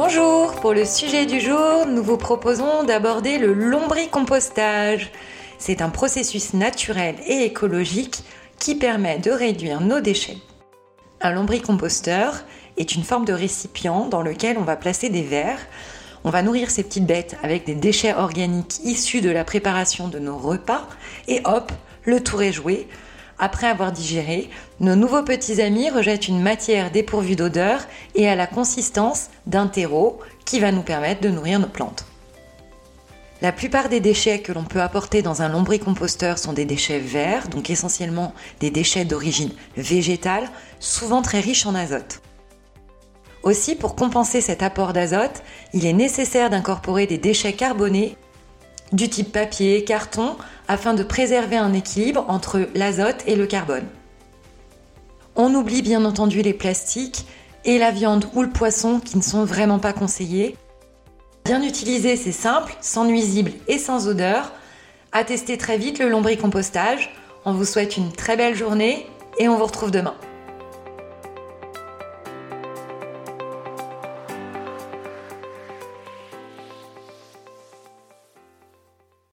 Bonjour, pour le sujet du jour, nous vous proposons d'aborder le lombricompostage. C'est un processus naturel et écologique qui permet de réduire nos déchets. Un lombricomposteur est une forme de récipient dans lequel on va placer des vers. On va nourrir ces petites bêtes avec des déchets organiques issus de la préparation de nos repas et hop, le tour est joué. Après avoir digéré, nos nouveaux petits amis rejettent une matière dépourvue d'odeur et à la consistance d'un terreau qui va nous permettre de nourrir nos plantes. La plupart des déchets que l'on peut apporter dans un lombricomposteur sont des déchets verts, donc essentiellement des déchets d'origine végétale, souvent très riches en azote. Aussi, pour compenser cet apport d'azote, il est nécessaire d'incorporer des déchets carbonés du type papier, carton, afin de préserver un équilibre entre l'azote et le carbone. On oublie bien entendu les plastiques et la viande ou le poisson qui ne sont vraiment pas conseillés. Bien utiliser, c'est simple, sans nuisible et sans odeur. À tester très vite le lombricompostage. On vous souhaite une très belle journée et on vous retrouve demain.